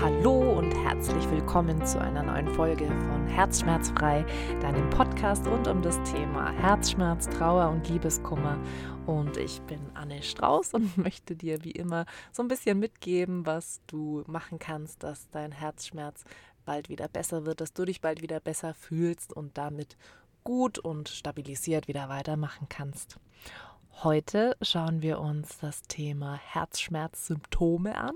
Hallo und herzlich willkommen zu einer neuen Folge von Herzschmerzfrei, deinem Podcast rund um das Thema Herzschmerz, Trauer und Liebeskummer. Und ich bin Anne Strauß und möchte dir wie immer so ein bisschen mitgeben, was du machen kannst, dass dein Herzschmerz bald wieder besser wird, dass du dich bald wieder besser fühlst und damit gut und stabilisiert wieder weitermachen kannst. Heute schauen wir uns das Thema Herzschmerzsymptome an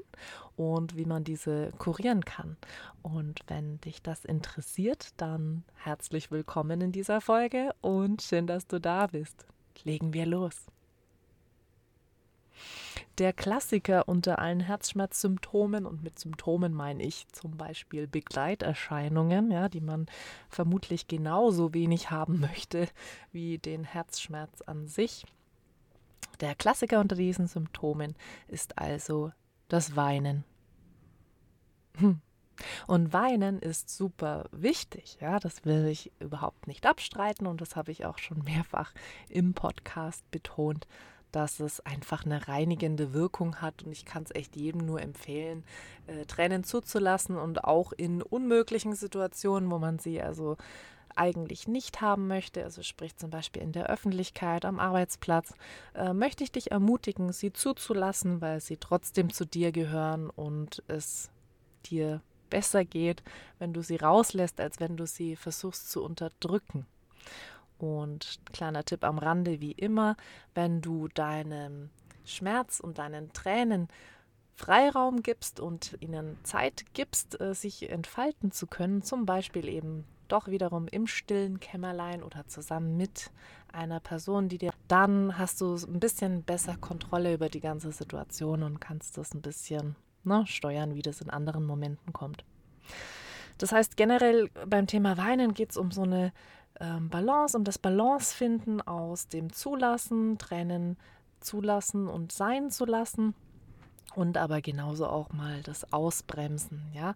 und wie man diese kurieren kann. Und wenn dich das interessiert, dann herzlich willkommen in dieser Folge und schön, dass du da bist. Legen wir los. Der Klassiker unter allen Herzschmerzsymptomen und mit Symptomen meine ich zum Beispiel Begleiterscheinungen, ja, die man vermutlich genauso wenig haben möchte wie den Herzschmerz an sich der Klassiker unter diesen Symptomen ist also das Weinen. Hm. Und Weinen ist super wichtig, ja, das will ich überhaupt nicht abstreiten und das habe ich auch schon mehrfach im Podcast betont, dass es einfach eine reinigende Wirkung hat und ich kann es echt jedem nur empfehlen, äh, Tränen zuzulassen und auch in unmöglichen Situationen, wo man sie also eigentlich nicht haben möchte, also sprich zum Beispiel in der Öffentlichkeit, am Arbeitsplatz, äh, möchte ich dich ermutigen, sie zuzulassen, weil sie trotzdem zu dir gehören und es dir besser geht, wenn du sie rauslässt, als wenn du sie versuchst zu unterdrücken. Und kleiner Tipp am Rande, wie immer, wenn du deinem Schmerz und deinen Tränen Freiraum gibst und ihnen Zeit gibst, äh, sich entfalten zu können, zum Beispiel eben doch wiederum im stillen Kämmerlein oder zusammen mit einer Person, die dir, dann hast du ein bisschen besser Kontrolle über die ganze Situation und kannst das ein bisschen ne, steuern, wie das in anderen Momenten kommt. Das heißt, generell beim Thema Weinen geht es um so eine ähm, Balance, um das Balance finden aus dem Zulassen, Tränen zulassen und sein zu lassen und aber genauso auch mal das Ausbremsen, ja,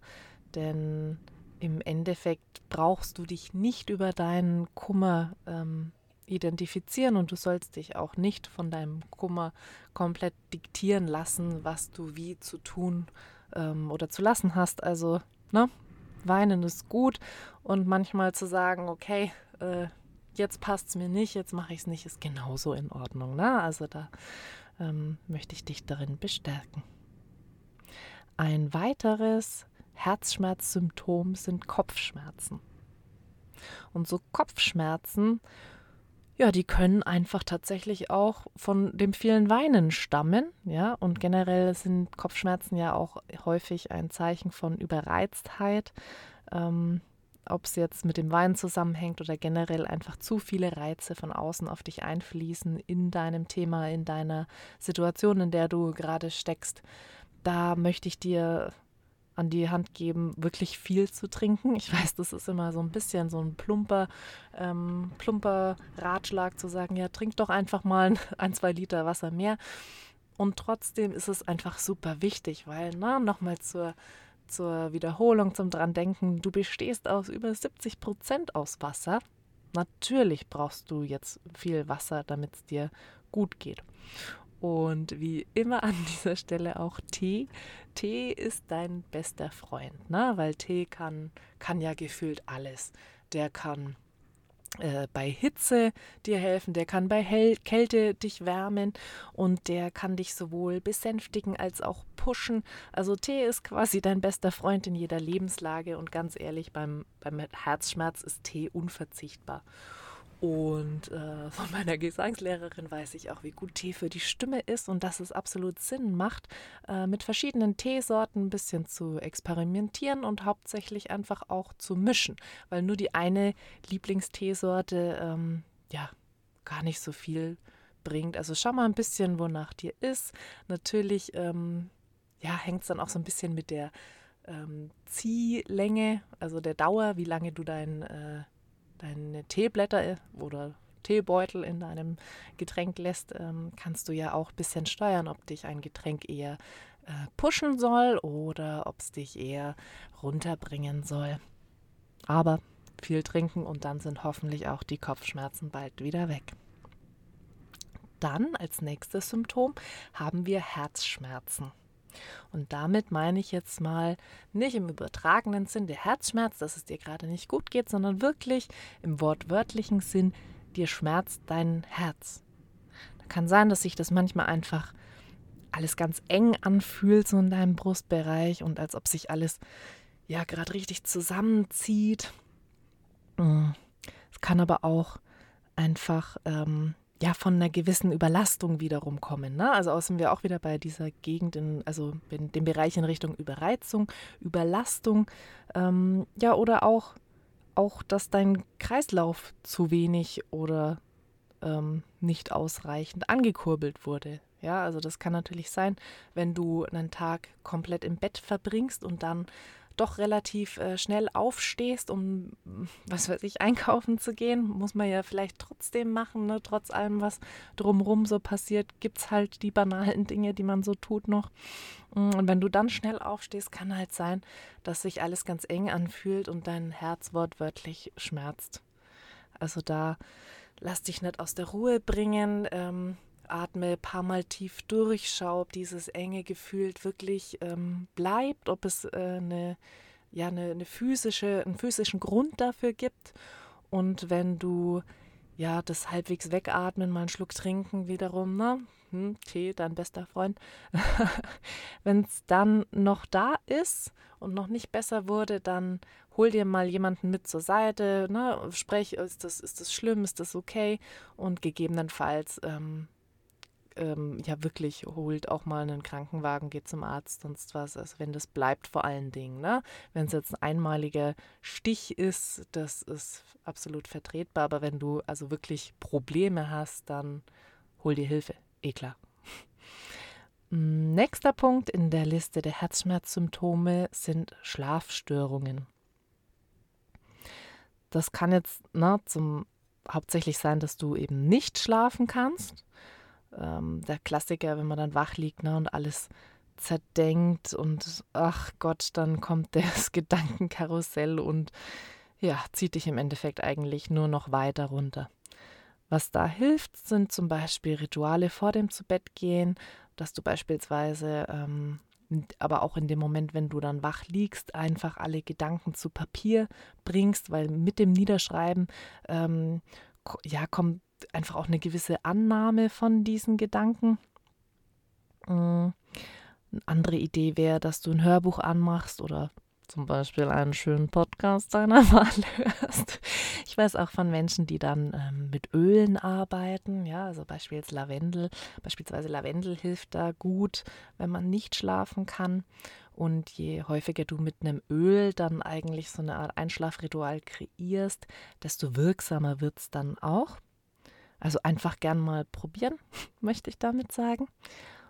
denn im Endeffekt brauchst du dich nicht über deinen Kummer ähm, identifizieren und du sollst dich auch nicht von deinem Kummer komplett diktieren lassen, was du wie zu tun ähm, oder zu lassen hast. Also, ne, weinen ist gut und manchmal zu sagen, okay, äh, jetzt passt es mir nicht, jetzt mache ich es nicht, ist genauso in Ordnung. Ne? Also da ähm, möchte ich dich darin bestärken. Ein weiteres Herzschmerzsymptom sind Kopfschmerzen. Und so Kopfschmerzen, ja, die können einfach tatsächlich auch von dem vielen Weinen stammen, ja, und generell sind Kopfschmerzen ja auch häufig ein Zeichen von Überreiztheit. Ähm, ob es jetzt mit dem Wein zusammenhängt oder generell einfach zu viele Reize von außen auf dich einfließen in deinem Thema, in deiner Situation, in der du gerade steckst. Da möchte ich dir an die Hand geben, wirklich viel zu trinken. Ich weiß, das ist immer so ein bisschen so ein plumper, ähm, plumper Ratschlag zu sagen, ja, trink doch einfach mal ein, zwei Liter Wasser mehr. Und trotzdem ist es einfach super wichtig, weil, na, nochmal zur, zur Wiederholung, zum dran denken, du bestehst aus über 70 Prozent aus Wasser. Natürlich brauchst du jetzt viel Wasser, damit es dir gut geht. Und wie immer an dieser Stelle auch Tee. Tee ist dein bester Freund, ne? weil Tee kann, kann ja gefühlt alles. Der kann äh, bei Hitze dir helfen, der kann bei Hel Kälte dich wärmen und der kann dich sowohl besänftigen als auch pushen. Also Tee ist quasi dein bester Freund in jeder Lebenslage und ganz ehrlich, beim, beim Herzschmerz ist Tee unverzichtbar. Und äh, von meiner Gesangslehrerin weiß ich auch, wie gut Tee für die Stimme ist und dass es absolut Sinn macht, äh, mit verschiedenen Teesorten ein bisschen zu experimentieren und hauptsächlich einfach auch zu mischen, weil nur die eine Lieblingsteesorte ähm, ja gar nicht so viel bringt. Also schau mal ein bisschen, wonach dir ist. Natürlich ähm, ja, hängt es dann auch so ein bisschen mit der ähm, Ziehlänge, also der Dauer, wie lange du dein äh, deine Teeblätter äh, oder Teebeutel in deinem Getränk lässt, ähm, kannst du ja auch ein bisschen steuern, ob dich ein Getränk eher äh, pushen soll oder ob es dich eher runterbringen soll. Aber viel trinken und dann sind hoffentlich auch die Kopfschmerzen bald wieder weg. Dann als nächstes Symptom haben wir Herzschmerzen. Und damit meine ich jetzt mal nicht im übertragenen Sinn der Herzschmerz, dass es dir gerade nicht gut geht, sondern wirklich im wortwörtlichen Sinn, dir schmerzt dein Herz. Da kann sein, dass sich das manchmal einfach alles ganz eng anfühlt, so in deinem Brustbereich und als ob sich alles ja gerade richtig zusammenzieht. Mm. Es kann aber auch einfach ähm, ja von einer gewissen Überlastung wiederum kommen. Ne? Also außen wir auch wieder bei dieser Gegend, in, also in dem Bereich in Richtung Überreizung, Überlastung, ähm, ja oder auch auch, dass dein Kreislauf zu wenig oder ähm, nicht ausreichend angekurbelt wurde. Ja, also das kann natürlich sein, wenn du einen Tag komplett im Bett verbringst und dann doch relativ äh, schnell aufstehst, um, was weiß ich, einkaufen zu gehen, muss man ja vielleicht trotzdem machen, ne? trotz allem, was drumrum so passiert, gibt es halt die banalen Dinge, die man so tut noch. Mm, und wenn du dann schnell aufstehst, kann halt sein, dass sich alles ganz eng anfühlt und dein Herz wortwörtlich schmerzt. Also da lass dich nicht aus der Ruhe bringen. Ähm, atme ein paar Mal tief durch, schau, ob dieses enge Gefühl wirklich ähm, bleibt, ob es äh, eine, ja, eine, eine physische, einen physischen Grund dafür gibt. Und wenn du ja das halbwegs wegatmen, mal einen Schluck trinken wiederum, ne? Hm, Tee, dein bester Freund. wenn es dann noch da ist und noch nicht besser wurde, dann hol dir mal jemanden mit zur Seite, ne? sprech, ist das, ist das schlimm, ist das okay? Und gegebenenfalls ähm, ähm, ja wirklich holt auch mal einen Krankenwagen, geht zum Arzt, sonst was. Also wenn das bleibt vor allen Dingen. Ne? Wenn es jetzt ein einmaliger Stich ist, das ist absolut vertretbar. Aber wenn du also wirklich Probleme hast, dann hol dir Hilfe. Eh klar. Nächster Punkt in der Liste der Herzschmerzsymptome sind Schlafstörungen. Das kann jetzt na, ne, zum hauptsächlich sein, dass du eben nicht schlafen kannst ähm, der Klassiker, wenn man dann wach liegt ne, und alles zerdenkt und ach Gott, dann kommt das Gedankenkarussell und ja, zieht dich im Endeffekt eigentlich nur noch weiter runter. Was da hilft, sind zum Beispiel Rituale vor dem Zubettgehen, dass du beispielsweise, ähm, aber auch in dem Moment, wenn du dann wach liegst, einfach alle Gedanken zu Papier bringst, weil mit dem Niederschreiben ähm, ja, kommt einfach auch eine gewisse Annahme von diesen Gedanken. Mm, eine andere Idee wäre, dass du ein Hörbuch anmachst oder zum Beispiel einen schönen Podcast deiner Wahl hörst. Ich weiß auch von Menschen, die dann ähm, mit Ölen arbeiten, ja, also beispielsweise Lavendel. Beispielsweise Lavendel hilft da gut, wenn man nicht schlafen kann. Und je häufiger du mit einem Öl dann eigentlich so eine Art Einschlafritual kreierst, desto wirksamer wird es dann auch. Also einfach gern mal probieren, möchte ich damit sagen.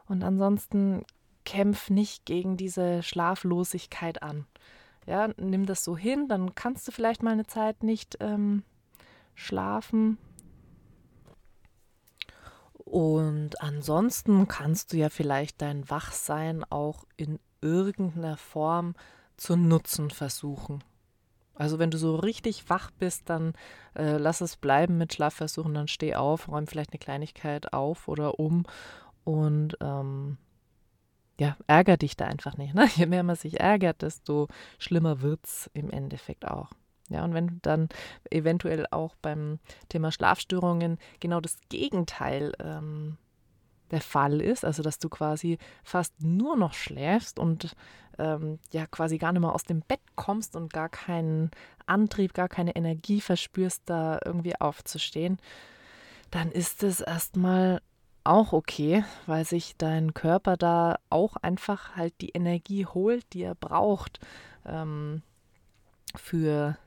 Und ansonsten kämpf nicht gegen diese Schlaflosigkeit an. Ja, nimm das so hin, dann kannst du vielleicht mal eine Zeit nicht ähm, schlafen. Und ansonsten kannst du ja vielleicht dein Wachsein auch in irgendeiner Form zu nutzen versuchen. Also wenn du so richtig wach bist, dann äh, lass es bleiben mit Schlafversuchen, dann steh auf, räum vielleicht eine Kleinigkeit auf oder um und ähm, ja, ärger dich da einfach nicht. Ne? Je mehr man sich ärgert, desto schlimmer wird es im Endeffekt auch. Ja, und wenn dann eventuell auch beim Thema Schlafstörungen genau das Gegenteil ähm, der Fall ist, also dass du quasi fast nur noch schläfst und ähm, ja quasi gar nicht mehr aus dem Bett kommst und gar keinen Antrieb, gar keine Energie verspürst, da irgendwie aufzustehen, dann ist es erstmal auch okay, weil sich dein Körper da auch einfach halt die Energie holt, die er braucht ähm, für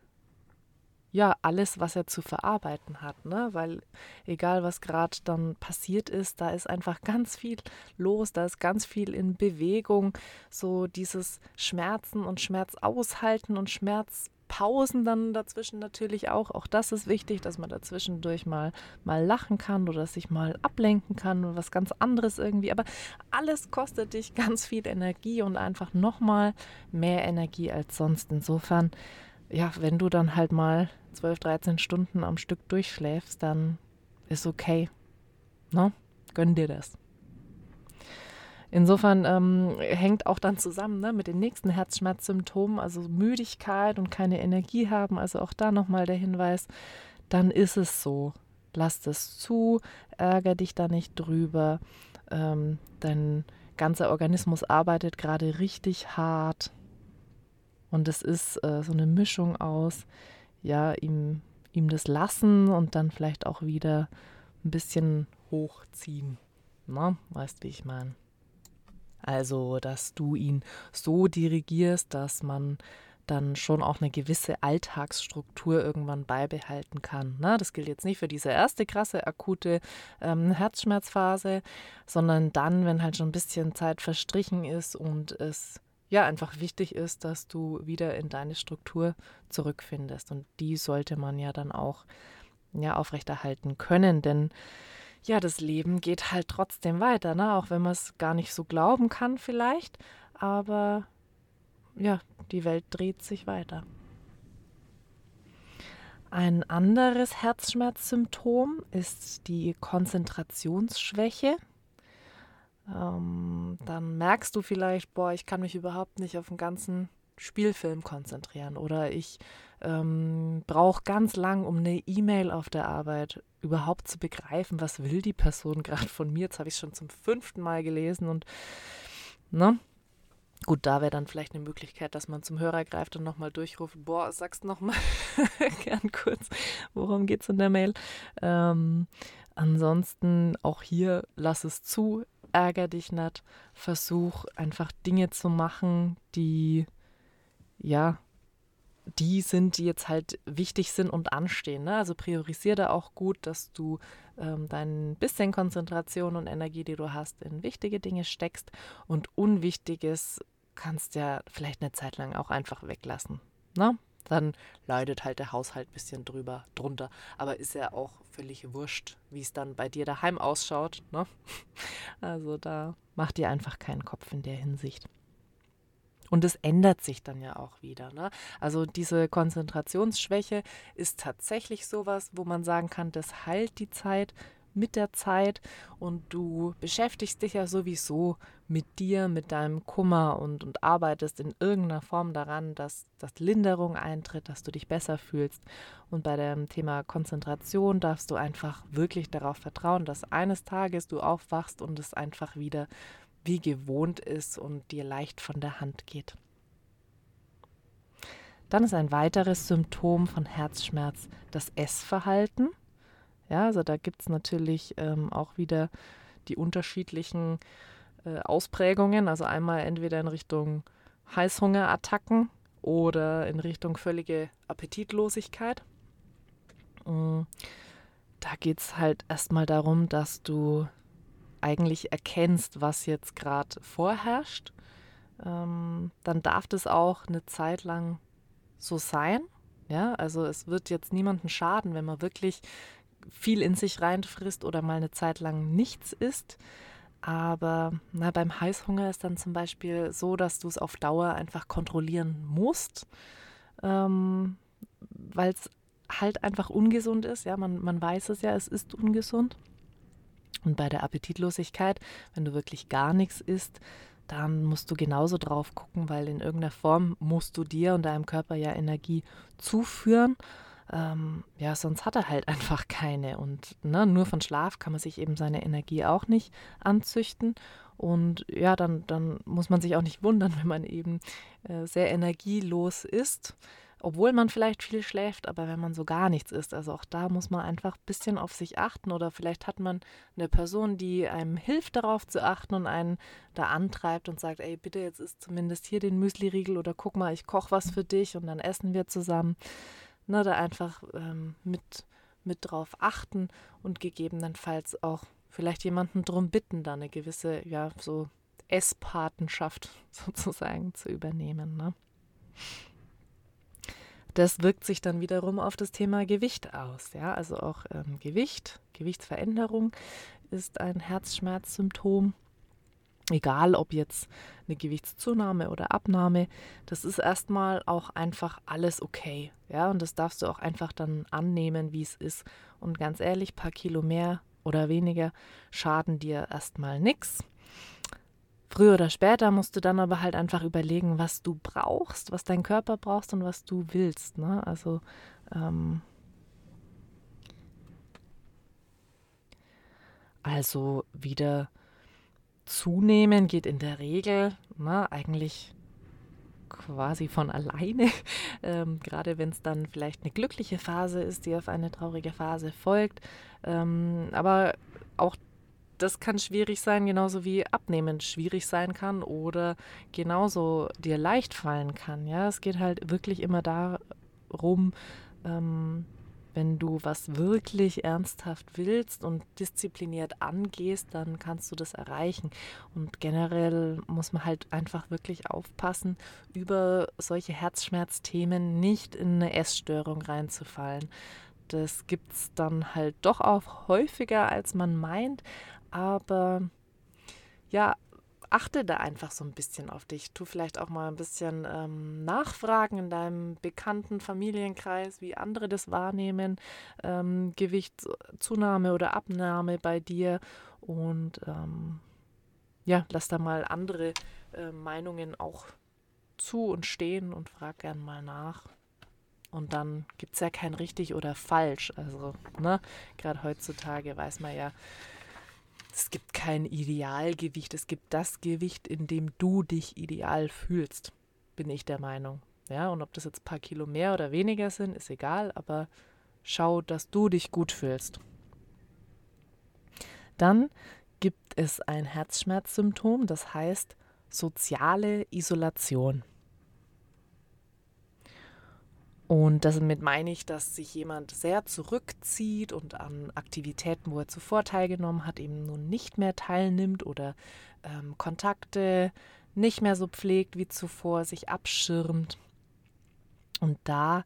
ja, alles, was er zu verarbeiten hat, ne? Weil egal was gerade dann passiert ist, da ist einfach ganz viel los, da ist ganz viel in Bewegung, so dieses Schmerzen und Schmerz aushalten und Schmerzpausen dann dazwischen natürlich auch. Auch das ist wichtig, dass man dazwischendurch mal mal lachen kann oder sich mal ablenken kann oder was ganz anderes irgendwie. Aber alles kostet dich ganz viel Energie und einfach nochmal mehr Energie als sonst. Insofern ja, wenn du dann halt mal 12, 13 Stunden am Stück durchschläfst, dann ist okay. Ne? Gönn dir das. insofern ähm, hängt auch dann zusammen ne, mit den nächsten Herzschmerzsymptomen, also Müdigkeit und keine Energie haben. Also auch da nochmal der Hinweis, dann ist es so. Lass das zu, ärger dich da nicht drüber. Ähm, dein ganzer Organismus arbeitet gerade richtig hart. Und es ist äh, so eine Mischung aus, ja, ihm, ihm das lassen und dann vielleicht auch wieder ein bisschen hochziehen. Na, weißt, wie ich meine. Also, dass du ihn so dirigierst, dass man dann schon auch eine gewisse Alltagsstruktur irgendwann beibehalten kann. Na, das gilt jetzt nicht für diese erste krasse akute ähm, Herzschmerzphase, sondern dann, wenn halt schon ein bisschen Zeit verstrichen ist und es ja einfach wichtig ist, dass du wieder in deine Struktur zurückfindest. Und die sollte man ja dann auch ja, aufrechterhalten können, denn ja, das Leben geht halt trotzdem weiter, ne? auch wenn man es gar nicht so glauben kann vielleicht, aber ja, die Welt dreht sich weiter. Ein anderes Herzschmerzsymptom ist die Konzentrationsschwäche. Ähm, dann merkst du vielleicht, boah, ich kann mich überhaupt nicht auf den ganzen Spielfilm konzentrieren oder ich ähm, brauche ganz lang, um eine E-Mail auf der Arbeit überhaupt zu begreifen, was will die Person gerade von mir. Jetzt habe ich es schon zum fünften Mal gelesen und ne? Gut, da wäre dann vielleicht eine Möglichkeit, dass man zum Hörer greift und nochmal durchruft, boah, sagst nochmal gern kurz, worum geht es in der Mail. Ähm, ansonsten auch hier, lass es zu, ärger dich nicht, versuch einfach Dinge zu machen, die ja, die sind, die jetzt halt wichtig sind und anstehen. Ne? Also priorisiere da auch gut, dass du ähm, dein bisschen Konzentration und Energie, die du hast, in wichtige Dinge steckst und Unwichtiges kannst ja vielleicht eine Zeit lang auch einfach weglassen. Ne? Dann leidet halt der Haushalt ein bisschen drüber, drunter. Aber ist ja auch völlig wurscht, wie es dann bei dir daheim ausschaut. Ne? Also da mach dir einfach keinen Kopf in der Hinsicht. Und es ändert sich dann ja auch wieder. Ne? Also diese Konzentrationsschwäche ist tatsächlich sowas, wo man sagen kann, das heilt die Zeit mit der Zeit und du beschäftigst dich ja sowieso mit dir, mit deinem Kummer und, und arbeitest in irgendeiner Form daran, dass, dass Linderung eintritt, dass du dich besser fühlst. Und bei dem Thema Konzentration darfst du einfach wirklich darauf vertrauen, dass eines Tages du aufwachst und es einfach wieder wie gewohnt ist und dir leicht von der Hand geht. Dann ist ein weiteres Symptom von Herzschmerz das Essverhalten. Ja, also da gibt es natürlich ähm, auch wieder die unterschiedlichen äh, Ausprägungen. Also einmal entweder in Richtung Heißhungerattacken oder in Richtung völlige Appetitlosigkeit. Mm, da geht es halt erstmal darum, dass du eigentlich erkennst, was jetzt gerade vorherrscht, ähm, dann darf das auch eine Zeit lang so sein. Ja, also es wird jetzt niemandem schaden, wenn man wirklich viel in sich reinfrisst oder mal eine Zeit lang nichts isst. Aber na, beim Heißhunger ist dann zum Beispiel so, dass du es auf Dauer einfach kontrollieren musst, ähm, weil es halt einfach ungesund ist. Ja, man, man weiß es ja, es ist ungesund. Und bei der Appetitlosigkeit, wenn du wirklich gar nichts isst, dann musst du genauso drauf gucken, weil in irgendeiner Form musst du dir und deinem Körper ja Energie zuführen. Ähm, ja, sonst hat er halt einfach keine. Und ne, nur von Schlaf kann man sich eben seine Energie auch nicht anzüchten. Und ja, dann, dann muss man sich auch nicht wundern, wenn man eben äh, sehr energielos ist obwohl man vielleicht viel schläft, aber wenn man so gar nichts isst, also auch da muss man einfach ein bisschen auf sich achten oder vielleicht hat man eine Person, die einem hilft, darauf zu achten und einen da antreibt und sagt, ey, bitte, jetzt isst zumindest hier den Müsli-Riegel oder guck mal, ich koche was für dich und dann essen wir zusammen. Ne, da einfach ähm, mit, mit drauf achten und gegebenenfalls auch vielleicht jemanden drum bitten, da eine gewisse, ja, so Esspatenschaft sozusagen zu übernehmen. Ne? Das wirkt sich dann wiederum auf das Thema Gewicht aus. Ja? Also auch ähm, Gewicht, Gewichtsveränderung ist ein Herzschmerzsymptom. Egal ob jetzt eine Gewichtszunahme oder Abnahme, das ist erstmal auch einfach alles okay. Ja, und das darfst du auch einfach dann annehmen, wie es ist. Und ganz ehrlich, paar Kilo mehr oder weniger schaden dir erstmal nichts. Früher oder später musst du dann aber halt einfach überlegen, was du brauchst, was dein Körper brauchst und was du willst. Ne? Also ähm, also wieder zunehmen geht in der Regel na, ne, eigentlich quasi von alleine, ähm, gerade wenn es dann vielleicht eine glückliche Phase ist, die auf eine traurige Phase folgt. Ähm, aber auch das kann schwierig sein, genauso wie Abnehmen schwierig sein kann oder genauso dir leicht fallen kann. Ja, es geht halt wirklich immer darum, ähm, wenn du was wirklich ernsthaft willst und diszipliniert angehst, dann kannst du das erreichen. Und generell muss man halt einfach wirklich aufpassen, über solche Herzschmerzthemen nicht in eine Essstörung reinzufallen. Das gibt es dann halt doch auch häufiger, als man meint. Aber ja, achte da einfach so ein bisschen auf dich. Tu vielleicht auch mal ein bisschen ähm, nachfragen in deinem bekannten Familienkreis, wie andere das wahrnehmen. Ähm, Gewichtszunahme oder Abnahme bei dir. Und ähm, ja, lass da mal andere äh, Meinungen auch zu und stehen und frag gern mal nach. Und dann gibt es ja kein richtig oder falsch. Also, ne, gerade heutzutage weiß man ja, es gibt kein Idealgewicht, es gibt das Gewicht, in dem du dich ideal fühlst, bin ich der Meinung. Ja, und ob das jetzt ein paar Kilo mehr oder weniger sind, ist egal, aber schau, dass du dich gut fühlst. Dann gibt es ein Herzschmerzsymptom, das heißt soziale Isolation. Und damit meine ich, dass sich jemand sehr zurückzieht und an Aktivitäten, wo er zuvor teilgenommen hat, eben nun nicht mehr teilnimmt oder ähm, Kontakte nicht mehr so pflegt wie zuvor, sich abschirmt. Und da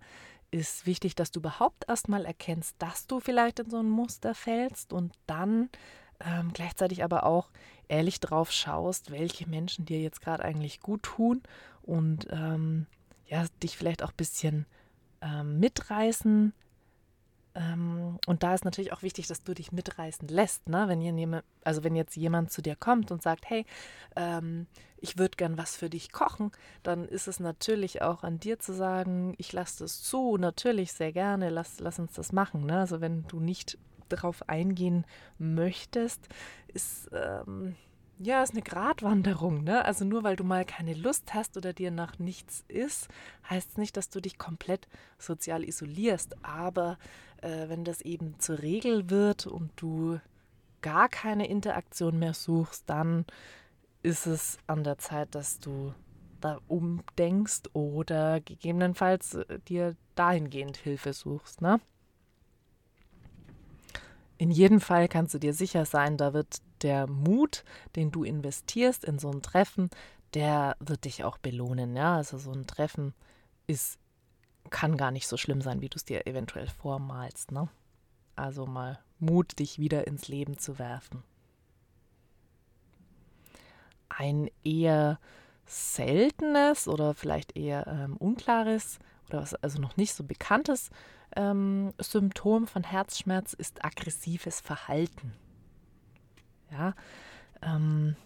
ist wichtig, dass du überhaupt erstmal erkennst, dass du vielleicht in so ein Muster fällst und dann ähm, gleichzeitig aber auch ehrlich drauf schaust, welche Menschen dir jetzt gerade eigentlich gut tun und ähm, ja, dich vielleicht auch ein bisschen ähm, mitreißen. Ähm, und da ist natürlich auch wichtig, dass du dich mitreißen lässt. Ne? Wenn, jemand, also wenn jetzt jemand zu dir kommt und sagt, hey, ähm, ich würde gern was für dich kochen, dann ist es natürlich auch an dir zu sagen, ich lasse das zu, natürlich sehr gerne, lass, lass uns das machen. Ne? Also wenn du nicht darauf eingehen möchtest, ist ähm, ja, ist eine Gratwanderung, ne? Also nur weil du mal keine Lust hast oder dir nach nichts ist, heißt es nicht, dass du dich komplett sozial isolierst. Aber äh, wenn das eben zur Regel wird und du gar keine Interaktion mehr suchst, dann ist es an der Zeit, dass du da umdenkst oder gegebenenfalls äh, dir dahingehend Hilfe suchst, ne? In jedem Fall kannst du dir sicher sein, da wird der Mut, den du investierst in so ein Treffen, der wird dich auch belohnen. Ja, also so ein Treffen ist, kann gar nicht so schlimm sein, wie du es dir eventuell vormalst. Ne? Also mal Mut, dich wieder ins Leben zu werfen. Ein eher seltenes oder vielleicht eher ähm, unklares oder was also noch nicht so bekanntes ähm, Symptom von Herzschmerz ist aggressives Verhalten. Ja, ähm,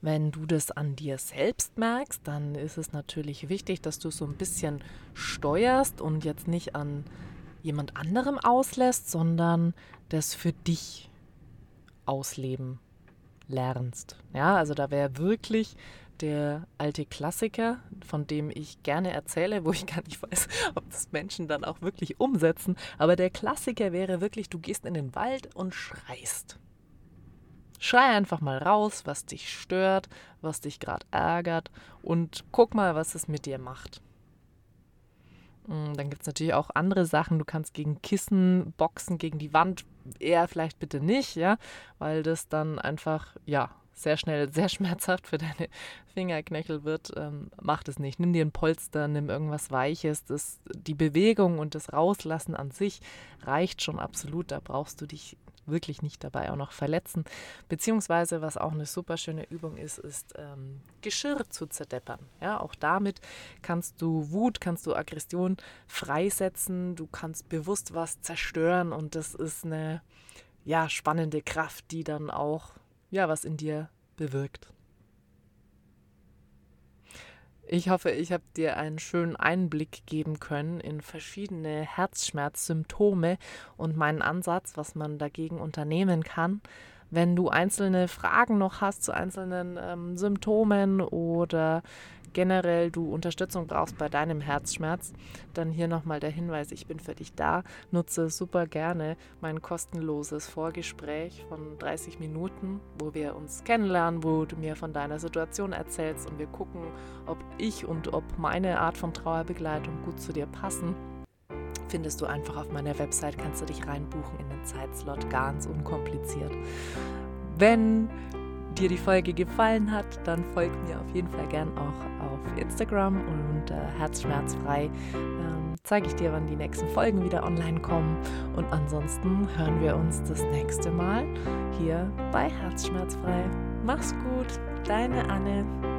wenn du das an dir selbst merkst, dann ist es natürlich wichtig, dass du so ein bisschen steuerst und jetzt nicht an jemand anderem auslässt, sondern das für dich ausleben lernst. Ja, also da wäre wirklich der alte Klassiker, von dem ich gerne erzähle, wo ich gar nicht weiß, ob das Menschen dann auch wirklich umsetzen. Aber der Klassiker wäre wirklich, du gehst in den Wald und schreist. Schrei einfach mal raus, was dich stört, was dich gerade ärgert und guck mal, was es mit dir macht. Mm, dann gibt es natürlich auch andere Sachen. Du kannst gegen Kissen boxen, gegen die Wand. Eher vielleicht bitte nicht, ja, weil das dann einfach, ja, sehr schnell sehr schmerzhaft für deine Fingerknöchel wird, ähm, mach das nicht. Nimm dir ein Polster, nimm irgendwas Weiches. Das, die Bewegung und das Rauslassen an sich reicht schon absolut. Da brauchst du dich wirklich nicht dabei auch noch verletzen. Beziehungsweise, was auch eine super schöne Übung ist, ist ähm, Geschirr zu zerdeppern. Ja, auch damit kannst du Wut, kannst du Aggression freisetzen. Du kannst bewusst was zerstören und das ist eine ja, spannende Kraft, die dann auch ja, was in dir bewirkt. Ich hoffe, ich habe dir einen schönen Einblick geben können in verschiedene Herzschmerzsymptome und meinen Ansatz, was man dagegen unternehmen kann. Wenn du einzelne Fragen noch hast zu einzelnen ähm, Symptomen oder generell du Unterstützung brauchst bei deinem Herzschmerz, dann hier nochmal der Hinweis, ich bin für dich da. Nutze super gerne mein kostenloses Vorgespräch von 30 Minuten, wo wir uns kennenlernen, wo du mir von deiner Situation erzählst und wir gucken, ob ich und ob meine Art von Trauerbegleitung gut zu dir passen findest du einfach auf meiner Website, kannst du dich reinbuchen in den Zeitslot, ganz unkompliziert. Wenn dir die Folge gefallen hat, dann folg mir auf jeden Fall gern auch auf Instagram und äh, herzschmerzfrei. Ähm, zeige ich dir, wann die nächsten Folgen wieder online kommen. Und ansonsten hören wir uns das nächste Mal hier bei Herzschmerzfrei. Mach's gut, deine Anne.